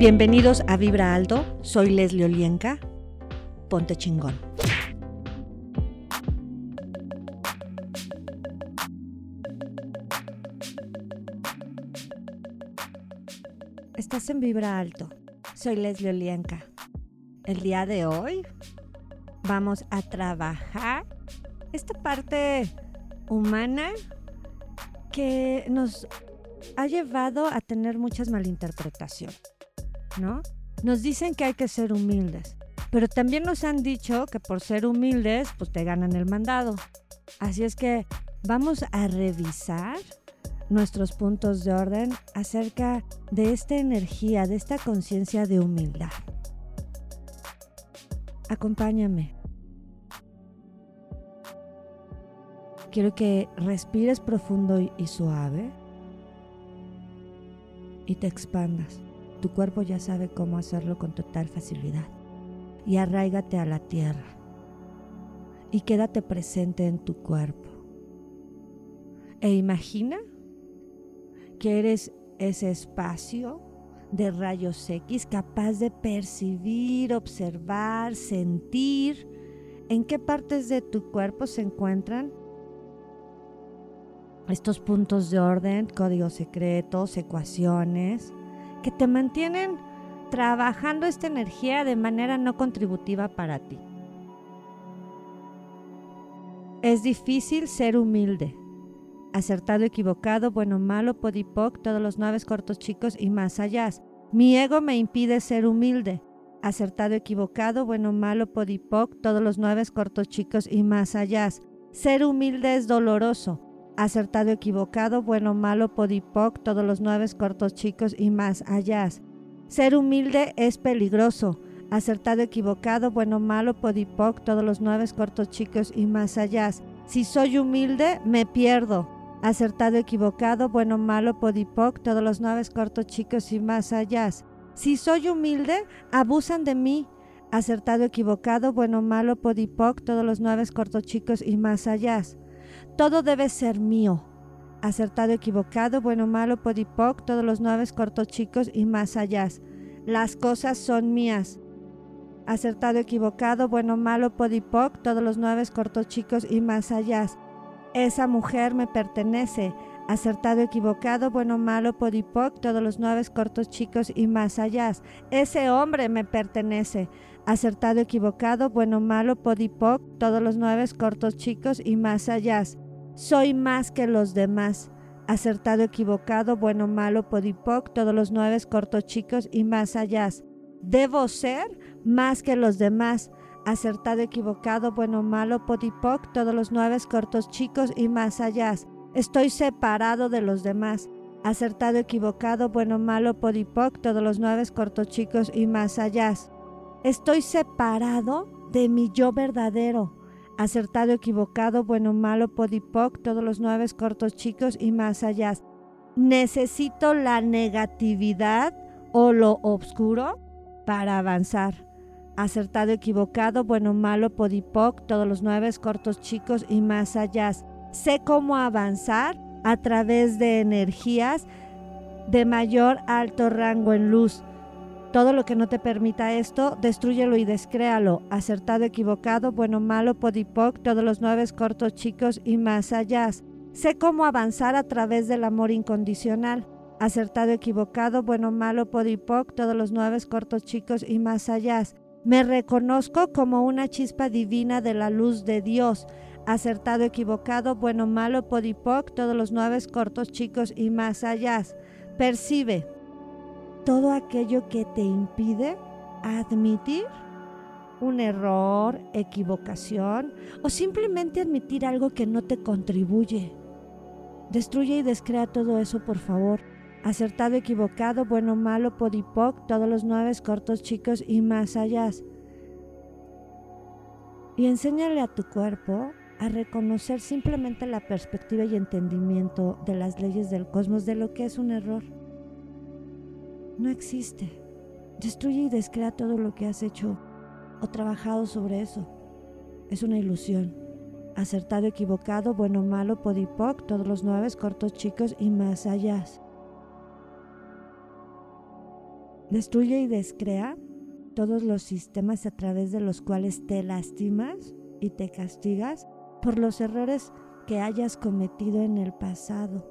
Bienvenidos a Vibra Alto, soy Leslie Olienka. Ponte chingón. Estás en Vibra Alto, soy Leslie Olienka. El día de hoy vamos a trabajar esta parte humana que nos ha llevado a tener muchas malinterpretaciones. ¿No? Nos dicen que hay que ser humildes, pero también nos han dicho que por ser humildes, pues te ganan el mandado. Así es que vamos a revisar nuestros puntos de orden acerca de esta energía, de esta conciencia de humildad. Acompáñame. Quiero que respires profundo y suave y te expandas. Tu cuerpo ya sabe cómo hacerlo con total facilidad. Y arraigate a la tierra. Y quédate presente en tu cuerpo. E imagina que eres ese espacio de rayos X capaz de percibir, observar, sentir en qué partes de tu cuerpo se encuentran estos puntos de orden, códigos secretos, ecuaciones, que te mantienen trabajando esta energía de manera no contributiva para ti. Es difícil ser humilde. Acertado, equivocado, bueno, malo, podipoc, todos los nueve cortos chicos y más allá. Mi ego me impide ser humilde. Acertado, equivocado, bueno, malo, podipoc, todos los nueve cortos chicos y más allá. Ser humilde es doloroso acertado, equivocado, bueno, malo, podipoc, todos los nueve cortos chicos y más allá. Ser humilde es peligroso. Acertado, equivocado, bueno, malo, podipoc, todos los nueve cortos chicos y más allá. Si soy humilde, me pierdo. Acertado, equivocado, bueno, malo, podipoc, todos los nueve cortos chicos y más allá. Si soy humilde, abusan de mí. Acertado, equivocado, bueno, malo, podipoc, todos los nueve cortos chicos y más allá. Todo debe ser mío. Acertado, equivocado, bueno, malo, podipoc, todos los nueve cortos chicos y más allá. Las cosas son mías. Acertado, equivocado, bueno, malo, podipoc, todos los nueve cortos chicos y más allá. Esa mujer me pertenece. Acertado, equivocado, bueno, malo, podipoc, todos los nueve cortos chicos y más allá. Ese hombre me pertenece acertado, equivocado, bueno, malo, podipoc, todos los nueve cortos chicos y más allá. Soy más que los demás. Acertado, equivocado, bueno, malo, podipoc, todos los nueve cortos chicos y más allá. Debo ser más que los demás. Acertado, equivocado, bueno, malo, podipoc, todos los nueve cortos chicos y más allá. Estoy separado de los demás. Acertado, equivocado, bueno, malo, podipoc, todos los nueve cortos chicos y más allá. Estoy separado de mi yo verdadero acertado, equivocado, bueno, malo, podipoc, todos los nueve cortos chicos y más allá. Necesito la negatividad o lo oscuro para avanzar. Acertado, equivocado, bueno, malo, podipoc, todos los nueve cortos chicos y más allá. Sé cómo avanzar a través de energías de mayor alto rango en luz todo lo que no te permita esto, destruyelo y descréalo. Acertado, equivocado, bueno, malo, podipoc, todos los nueve cortos chicos y más allá. Sé cómo avanzar a través del amor incondicional. Acertado, equivocado, bueno, malo, podipoc, todos los nueve cortos chicos y más allá. Me reconozco como una chispa divina de la luz de Dios. Acertado, equivocado, bueno, malo, podipoc, todos los nueve cortos chicos y más allá. Percibe todo aquello que te impide admitir un error, equivocación o simplemente admitir algo que no te contribuye. Destruye y descrea todo eso, por favor. Acertado, equivocado, bueno, malo, podipoc, todos los nueve cortos chicos y más allá. Y enséñale a tu cuerpo a reconocer simplemente la perspectiva y entendimiento de las leyes del cosmos de lo que es un error no existe. Destruye y descrea todo lo que has hecho o trabajado sobre eso. Es una ilusión. Acertado, equivocado, bueno, malo, podipoc, todos los nueve, cortos, chicos y más allá. Destruye y descrea todos los sistemas a través de los cuales te lastimas y te castigas por los errores que hayas cometido en el pasado.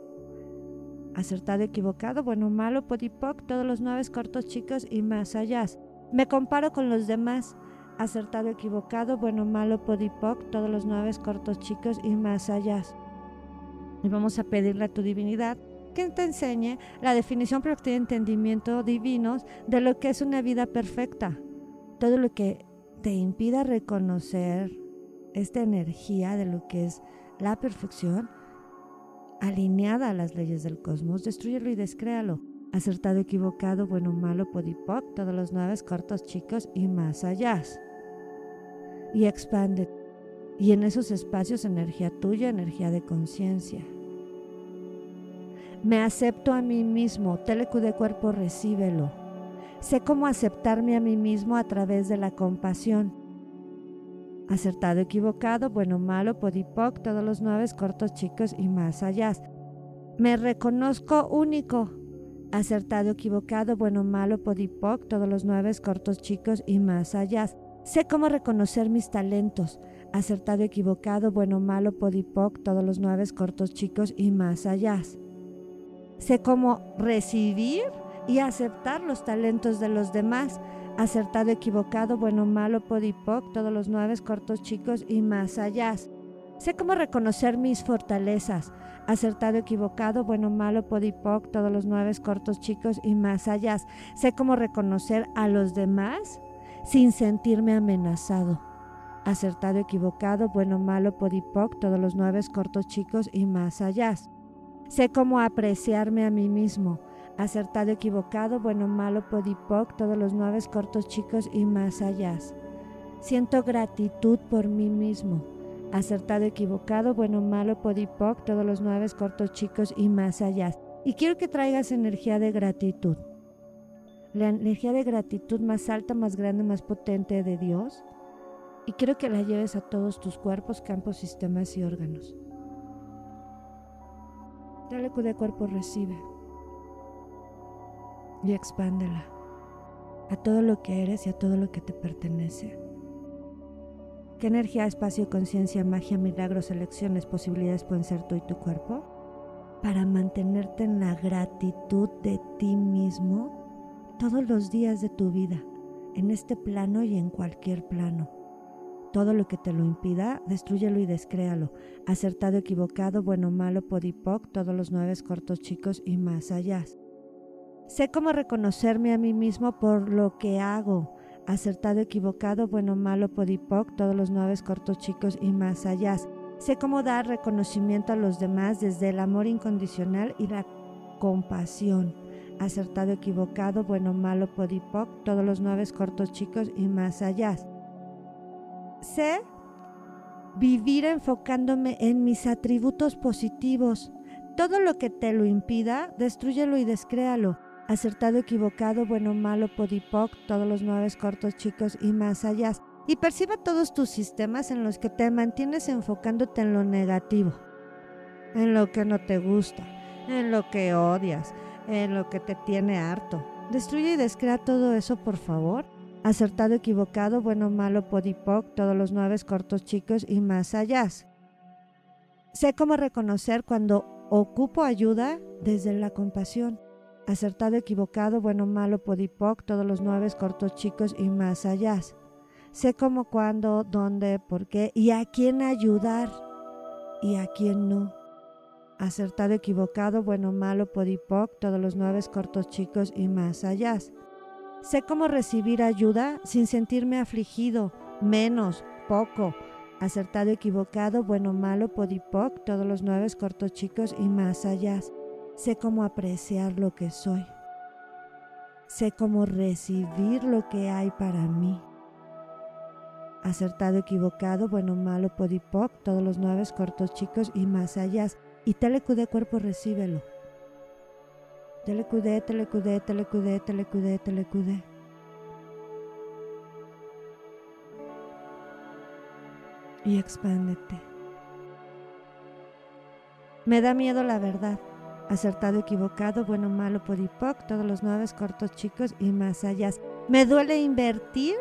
Acertado, equivocado, bueno, malo, podipoc, todos los nueve cortos chicos y más allá. Me comparo con los demás. Acertado, equivocado, bueno, malo, podipoc, todos los nueve cortos chicos y más allá. Y vamos a pedirle a tu divinidad que te enseñe la definición práctica de entendimiento divinos de lo que es una vida perfecta. Todo lo que te impida reconocer esta energía de lo que es la perfección, alineada a las leyes del cosmos, destruyelo y descréalo. Acertado, equivocado, bueno, malo, podipoc, todos los nueve cortos, chicos y más allá. Y expande. Y en esos espacios energía tuya, energía de conciencia. Me acepto a mí mismo, telecu de cuerpo, recíbelo. Sé cómo aceptarme a mí mismo a través de la compasión. Acertado, equivocado, bueno, malo, podipoc, todos los nueve cortos, chicos y más allá. Me reconozco único. Acertado, equivocado, bueno, malo, podipoc, todos los nueve cortos, chicos y más allá. Sé cómo reconocer mis talentos. Acertado, equivocado, bueno, malo, podipoc, todos los nueve cortos, chicos y más allá. Sé cómo recibir y aceptar los talentos de los demás. Acertado, equivocado, bueno, malo, podipoc, todos los nueve cortos, chicos y más allá. Sé cómo reconocer mis fortalezas. Acertado, equivocado, bueno, malo, podipoc, todos los nueve cortos, chicos y más allá. Sé cómo reconocer a los demás sin sentirme amenazado. Acertado, equivocado, bueno, malo, podipoc, todos los nueve cortos, chicos y más allá. Sé cómo apreciarme a mí mismo. Acertado, equivocado, bueno, malo, podipoc, todos los nueve cortos chicos y más allá. Siento gratitud por mí mismo. Acertado, equivocado, bueno, malo, podipoc, todos los nueve cortos chicos y más allá. Y quiero que traigas energía de gratitud. La energía de gratitud más alta, más grande, más potente de Dios. Y quiero que la lleves a todos tus cuerpos, campos, sistemas y órganos. Dale cuerpo recibe y expándela a todo lo que eres y a todo lo que te pertenece. ¿Qué energía, espacio, conciencia, magia, milagros, elecciones, posibilidades pueden ser tú y tu cuerpo? Para mantenerte en la gratitud de ti mismo todos los días de tu vida, en este plano y en cualquier plano. Todo lo que te lo impida, destruyelo y descréalo. Acertado, equivocado, bueno, malo, podipoc, todos los nueve cortos chicos y más allá. Sé cómo reconocerme a mí mismo por lo que hago. Acertado, equivocado, bueno, malo, podipoc, todos los nueve cortos chicos y más allá. Sé cómo dar reconocimiento a los demás desde el amor incondicional y la compasión. Acertado, equivocado, bueno, malo, podipoc, todos los nueve cortos chicos y más allá. Sé vivir enfocándome en mis atributos positivos. Todo lo que te lo impida, destruyelo y descréalo. Acertado, equivocado, bueno, malo, podipoc, todos los nueve cortos chicos y más allá. Y perciba todos tus sistemas en los que te mantienes enfocándote en lo negativo, en lo que no te gusta, en lo que odias, en lo que te tiene harto. Destruye y descrea todo eso, por favor acertado, equivocado, bueno, malo, podipoc, todos los nueve cortos chicos y más allá. Sé cómo reconocer cuando ocupo ayuda desde la compasión. Acertado, equivocado, bueno, malo, podipoc, todos los nueve cortos chicos y más allá. Sé cómo, cuándo, dónde, por qué y a quién ayudar y a quién no. Acertado, equivocado, bueno, malo, podipoc, todos los nueve cortos chicos y más allá. Sé cómo recibir ayuda sin sentirme afligido, menos, poco, acertado, equivocado, bueno, malo, podipoc, todos los nueve cortos chicos y más allá. Sé cómo apreciar lo que soy. Sé cómo recibir lo que hay para mí. Acertado, equivocado, bueno, malo, podipoc, todos los nueve cortos chicos y más allá. Y telecu de cuerpo recíbelo. Telecudé, telecudé, telecudé, telecudé, telecudé. Y expándete. Me da miedo la verdad. Acertado, equivocado, bueno, malo, podipoc, todos los nueve cortos, chicos y más allá. Me duele invertir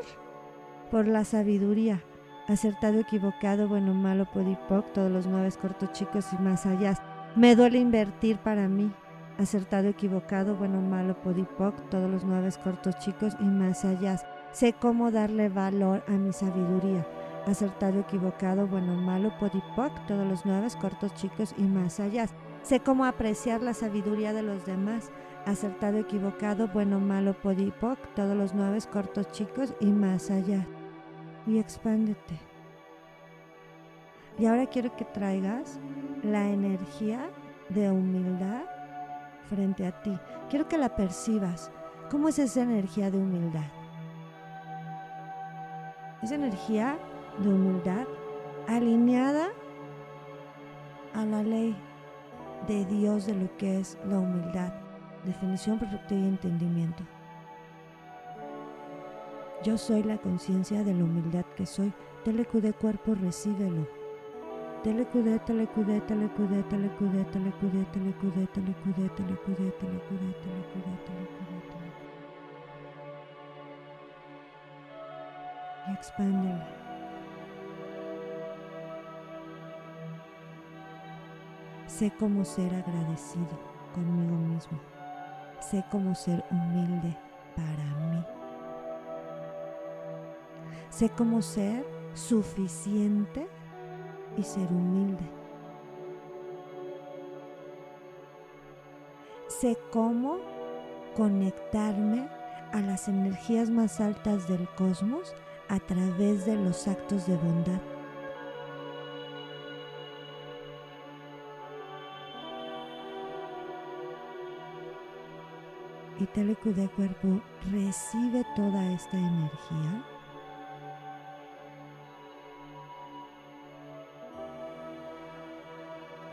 por la sabiduría. Acertado, equivocado, bueno, malo, podipoc, todos los nueve cortos, chicos y más allá. Me duele invertir para mí. Acertado, equivocado, bueno, malo, podipoc, todos los nueve cortos, chicos y más allá. Sé cómo darle valor a mi sabiduría. Acertado, equivocado, bueno, malo, podipoc, todos los nueve cortos, chicos y más allá. Sé cómo apreciar la sabiduría de los demás. Acertado, equivocado, bueno, malo, podipoc, todos los nueve cortos, chicos y más allá. Y expándete. Y ahora quiero que traigas la energía de humildad frente a ti. Quiero que la percibas. ¿Cómo es esa energía de humildad? Esa energía de humildad alineada a la ley de Dios de lo que es la humildad, definición perfecta y entendimiento. Yo soy la conciencia de la humildad que soy. Telecudé cuerpo, recíbelo. Telecudé, telecudé, telecudé, telecudé, telecudé, telecudé, telecudé, telecudé, telecudé, telecudé, telecudé, Y expándela. Sé cómo ser agradecido conmigo mismo. Sé cómo ser humilde para mí. Sé cómo ser suficiente y ser humilde. Sé cómo conectarme a las energías más altas del cosmos a través de los actos de bondad. Y de cuerpo recibe toda esta energía.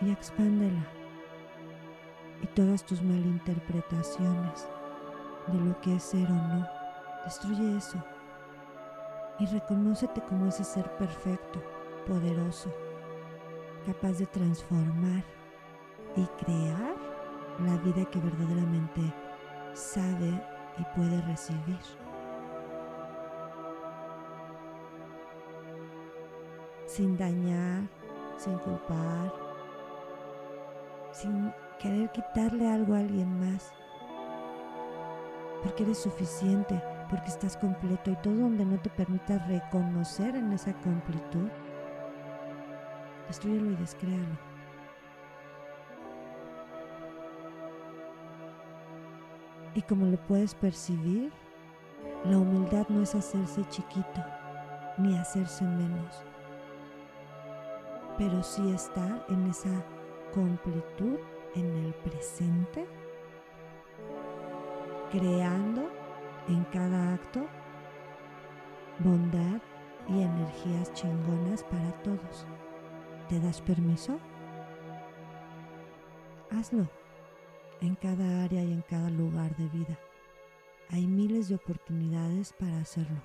Y expándela. Y todas tus malinterpretaciones de lo que es ser o no, destruye eso. Y reconócete como ese ser perfecto, poderoso, capaz de transformar y crear la vida que verdaderamente sabe y puede recibir. Sin dañar, sin culpar, sin querer quitarle algo a alguien más. Porque eres suficiente, porque estás completo y todo donde no te permita reconocer en esa completud, destruyelo y descréalo. Y como lo puedes percibir, la humildad no es hacerse chiquito ni hacerse menos, pero sí estar en esa completud en el presente, creando en cada acto bondad y energías chingonas para todos. ¿Te das permiso? Hazlo en cada área y en cada lugar de vida. Hay miles de oportunidades para hacerlo.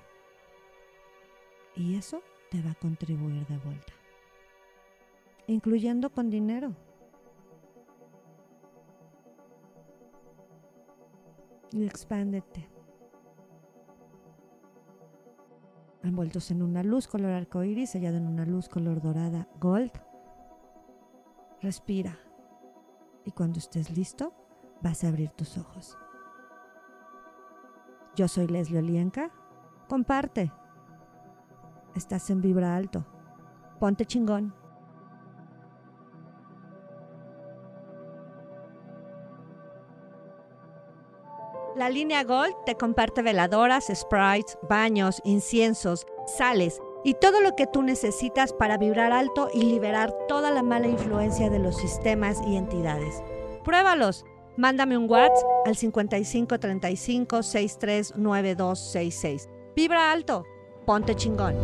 Y eso te va a contribuir de vuelta. Incluyendo con dinero. Y expándete. Envueltos en una luz color arcoíris, sellado en una luz color dorada gold. Respira. Y cuando estés listo, vas a abrir tus ojos. Yo soy Leslie Olienka. Comparte. Estás en Vibra Alto. Ponte chingón. La línea Gold te comparte veladoras, sprites, baños, inciensos, sales y todo lo que tú necesitas para vibrar alto y liberar toda la mala influencia de los sistemas y entidades. Pruébalos. Mándame un WhatsApp al 5535 639266. Vibra alto. Ponte chingón.